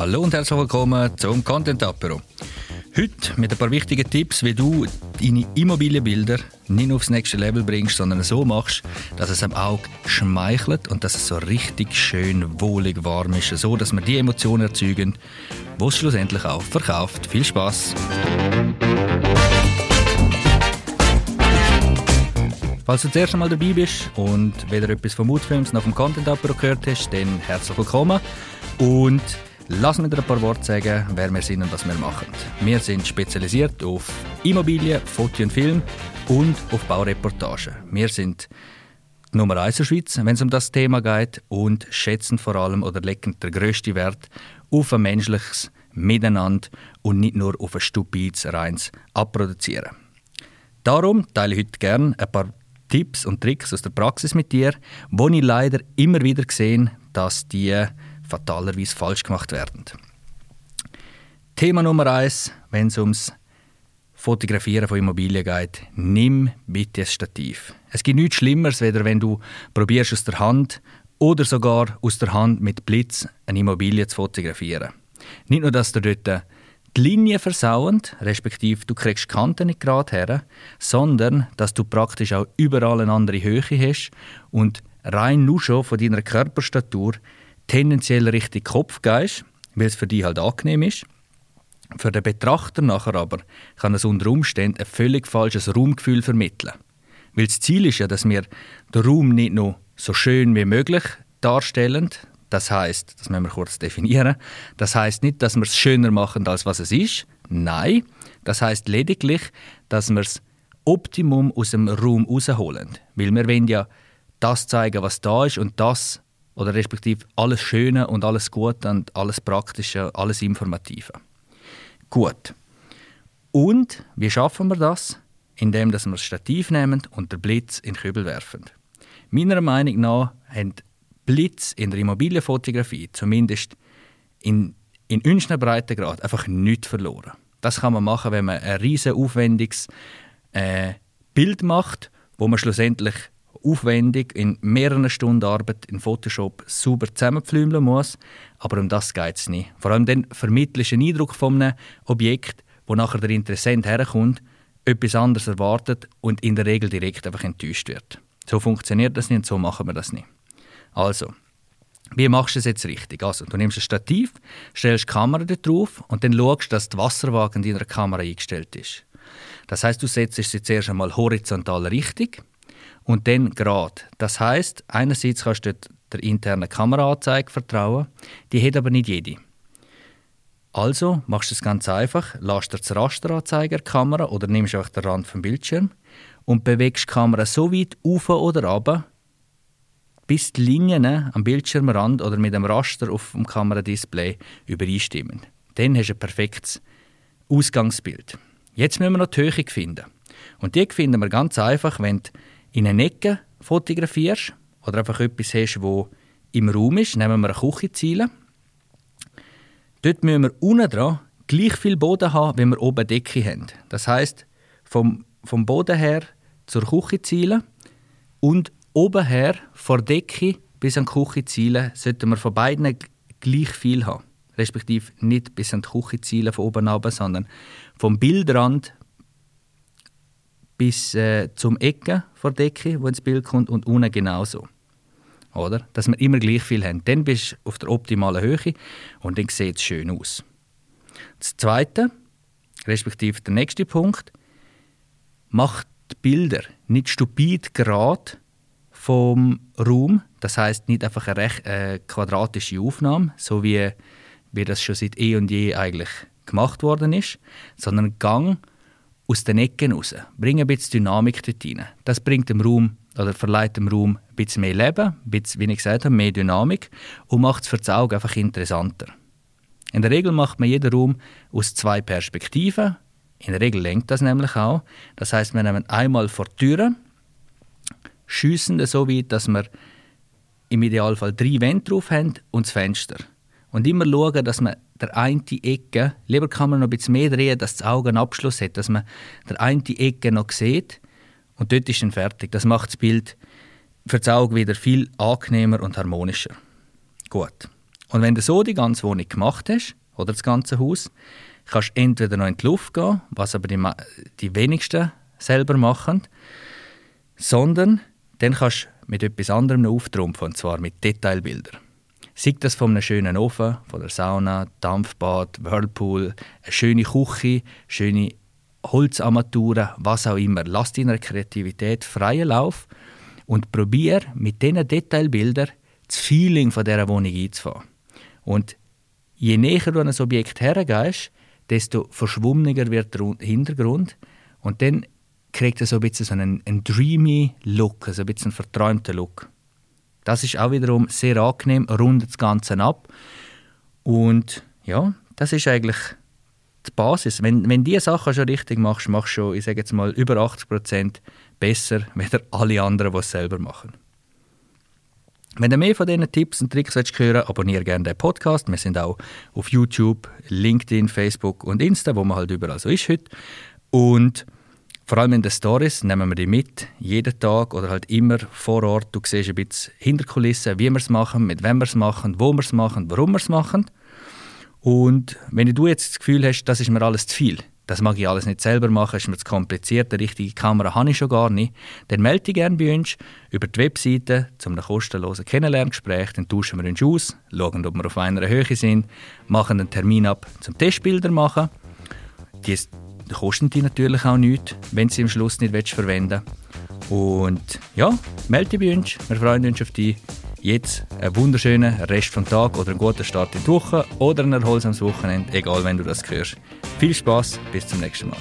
Hallo und herzlich willkommen zum Content Apero. Heute mit ein paar wichtigen Tipps, wie du deine Immobilienbilder nicht aufs nächste Level bringst, sondern so machst, dass es am Auge schmeichelt und dass es so richtig schön wohlig warm ist, so dass wir die Emotionen erzeugen, wo es schlussendlich auch verkauft. Viel Spaß! Falls du das erste Mal dabei bist und weder etwas vom Moodfilms noch vom Content Apero gehört hast, dann herzlich willkommen und Lass mir ein paar Worte sagen, wer wir sind und was wir machen. Wir sind spezialisiert auf Immobilien, Foto und Film und auf Baureportagen. Wir sind Nummer 1 in der Schweiz, wenn es um das Thema geht und schätzen vor allem oder legen den grössten Wert auf ein menschliches Miteinander und nicht nur auf ein stupides, reines Abproduzieren. Darum teile ich heute gerne ein paar Tipps und Tricks aus der Praxis mit dir, wo ich leider immer wieder sehe, dass die fatalerweise falsch gemacht werden. Thema Nummer eins, wenn es ums Fotografieren von Immobilien geht, nimm bitte ein Stativ. Es gibt nichts Schlimmeres, weder wenn du probierst aus der Hand oder sogar aus der Hand mit Blitz eine Immobilie zu fotografieren. Nicht nur, dass du dort die Linie versauend, respektive du kriegst die Kanten nicht gerade her, sondern dass du praktisch auch überall eine andere Höhe hast und rein nur schon von deiner Körperstatur tendenziell richtig Kopf gehst, weil es für dich halt angenehm ist. Für den Betrachter nachher aber kann es unter Umständen ein völlig falsches Raumgefühl vermitteln. Weil das Ziel ist ja, dass wir den Raum nicht nur so schön wie möglich darstellen. Das heißt, das müssen wir kurz definieren. Das heißt nicht, dass wir es schöner machen, als was es ist. Nein, das heißt lediglich, dass wir das Optimum aus dem Raum rausholen. Weil wir wollen ja das zeigen, was da ist und das oder respektive alles Schöne und alles Gute und alles Praktische, alles Informative. Gut. Und wie schaffen wir das? Indem dass wir das Stativ nehmen und den Blitz in den Kübel werfen. Meiner Meinung nach haben Blitz in der Immobilienfotografie, zumindest in, in unseren Breitengrad, einfach nichts verloren. Das kann man machen, wenn man ein riesen aufwendiges äh, Bild macht, wo man schlussendlich aufwendig in mehreren Stunden Arbeit in Photoshop super zusammenpflümeln muss. Aber um das geht es nicht. Vor allem dann vermittelst du einen Eindruck von einem Objekt, wo nachher der Interessent herkommt, etwas anderes erwartet und in der Regel direkt einfach enttäuscht wird. So funktioniert das nicht und so machen wir das nicht. Also, wie machst du es jetzt richtig? Also, du nimmst ein Stativ, stellst die Kamera drauf und dann schaust, dass die Wasserwaage in deiner Kamera eingestellt ist. Das heißt, du setzt sie zuerst einmal horizontal richtig und dann gerade. Das heißt, einerseits kannst du der internen Kameraanzeige vertrauen, die hat aber nicht jede. Also machst du es ganz einfach, lässt dir das Rasteranzeiger Kamera oder nimmst einfach den Rand vom Bildschirm und bewegst die Kamera so weit auf oder ab, bis die Linien am Bildschirmrand oder mit dem Raster auf dem Kameradisplay übereinstimmen. Dann hast du ein perfektes Ausgangsbild. Jetzt müssen wir noch die Höhe finden. Und die finden wir ganz einfach, wenn du in eine Ecke fotografierst oder einfach etwas hast, wo im Raum ist, nehmen wir eine Küchenziele. Dort müssen wir unten dran gleich viel Boden haben, wie wir oben Decke haben. Das heißt vom, vom Boden her zur Küchenziele und oben her vor Decke bis an die Küchenziele sollten wir von beiden gleich viel haben. Respektive nicht bis an die Küchenziele von oben ab, sondern vom Bildrand bis äh, zum Ecken der Decke, wo ins Bild kommt, und unten genauso. Oder? Dass wir immer gleich viel haben. Dann bist du auf der optimalen Höhe und dann sieht es schön aus. Das Zweite, respektive der nächste Punkt, macht die Bilder nicht stupid gerade vom Raum. Das heißt nicht einfach eine recht, äh, quadratische Aufnahme, so wie, wie das schon seit eh und je eigentlich gemacht worden ist, sondern Gang aus den Ecken raus. Bring ein bisschen Dynamik dort rein. Das bringt dem Raum oder verleiht dem Raum ein bisschen mehr Leben, ein bisschen, wie ich gesagt habe, mehr Dynamik und macht es für das Auge einfach interessanter. In der Regel macht man jeden Raum aus zwei Perspektiven. In der Regel lenkt das nämlich auch. Das heißt, wir nehmen einmal vor die Türe, schiessen so weit, dass wir im Idealfall drei Wände drauf haben und das Fenster. Und immer schauen, dass man der eine Ecke, lieber kann man noch ein bisschen mehr drehen, dass das Auge einen Abschluss hat, dass man der eine Ecke noch sieht und dort ist dann fertig. Das macht das Bild für das Auge wieder viel angenehmer und harmonischer. Gut. Und wenn du so die ganze Wohnung gemacht hast, oder das ganze Haus, kannst du entweder noch in die Luft gehen, was aber die, die wenigsten selber machen, sondern dann kannst du mit etwas anderem auftrumpfen, und zwar mit Detailbildern. Sei das von einem schönen Ofen, von der Sauna, Dampfbad, Whirlpool, eine schöne Küche, schöne Holzarmaturen, was auch immer. Lass deiner Kreativität freien Lauf und probier mit diesen Detailbildern das Feeling von dieser Wohnung einzufahren. Und je näher du an ein Objekt hergehst, desto verschwommener wird der Hintergrund und dann kriegt er so ein bisschen so einen, einen dreamy Look, also ein bisschen einen verträumten Look. Das ist auch wiederum sehr angenehm, rundet das Ganze ab und ja, das ist eigentlich die Basis. Wenn, wenn diese Sachen schon richtig machst, machst du schon, ich sage jetzt mal, über 80 Prozent besser, als alle anderen, die es selber machen. Wenn du mehr von diesen Tipps und Tricks willst hören abonniere gerne den Podcast. Wir sind auch auf YouTube, LinkedIn, Facebook und Insta, wo man halt überall so ist heute. Und vor allem in den Stories nehmen wir die mit, jeden Tag oder halt immer vor Ort. Du siehst ein bisschen hinter Kulissen, wie wir es machen, mit wem wir es machen, wo wir es machen, warum wir es machen. Und wenn du jetzt das Gefühl hast, das ist mir alles zu viel, das mag ich alles nicht selber machen, ist mir zu kompliziert, eine richtige Kamera habe ich schon gar nicht, dann melde dich gerne bei uns über die Webseite zu einem kostenlosen Kennenlerngespräch, dann tauschen wir uns aus, schauen, ob wir auf einer Höhe sind, machen einen Termin ab zum Testbilder machen. Die kosten die natürlich auch nichts, wenn sie am Schluss nicht verwenden willst. Und ja, melde dich bei uns, wir freuen uns auf dich. Jetzt einen wunderschönen Rest vom Tag oder einen guten Start in die Woche oder ein erholsames Wochenende, egal wenn du das hörst. Viel Spaß, bis zum nächsten Mal.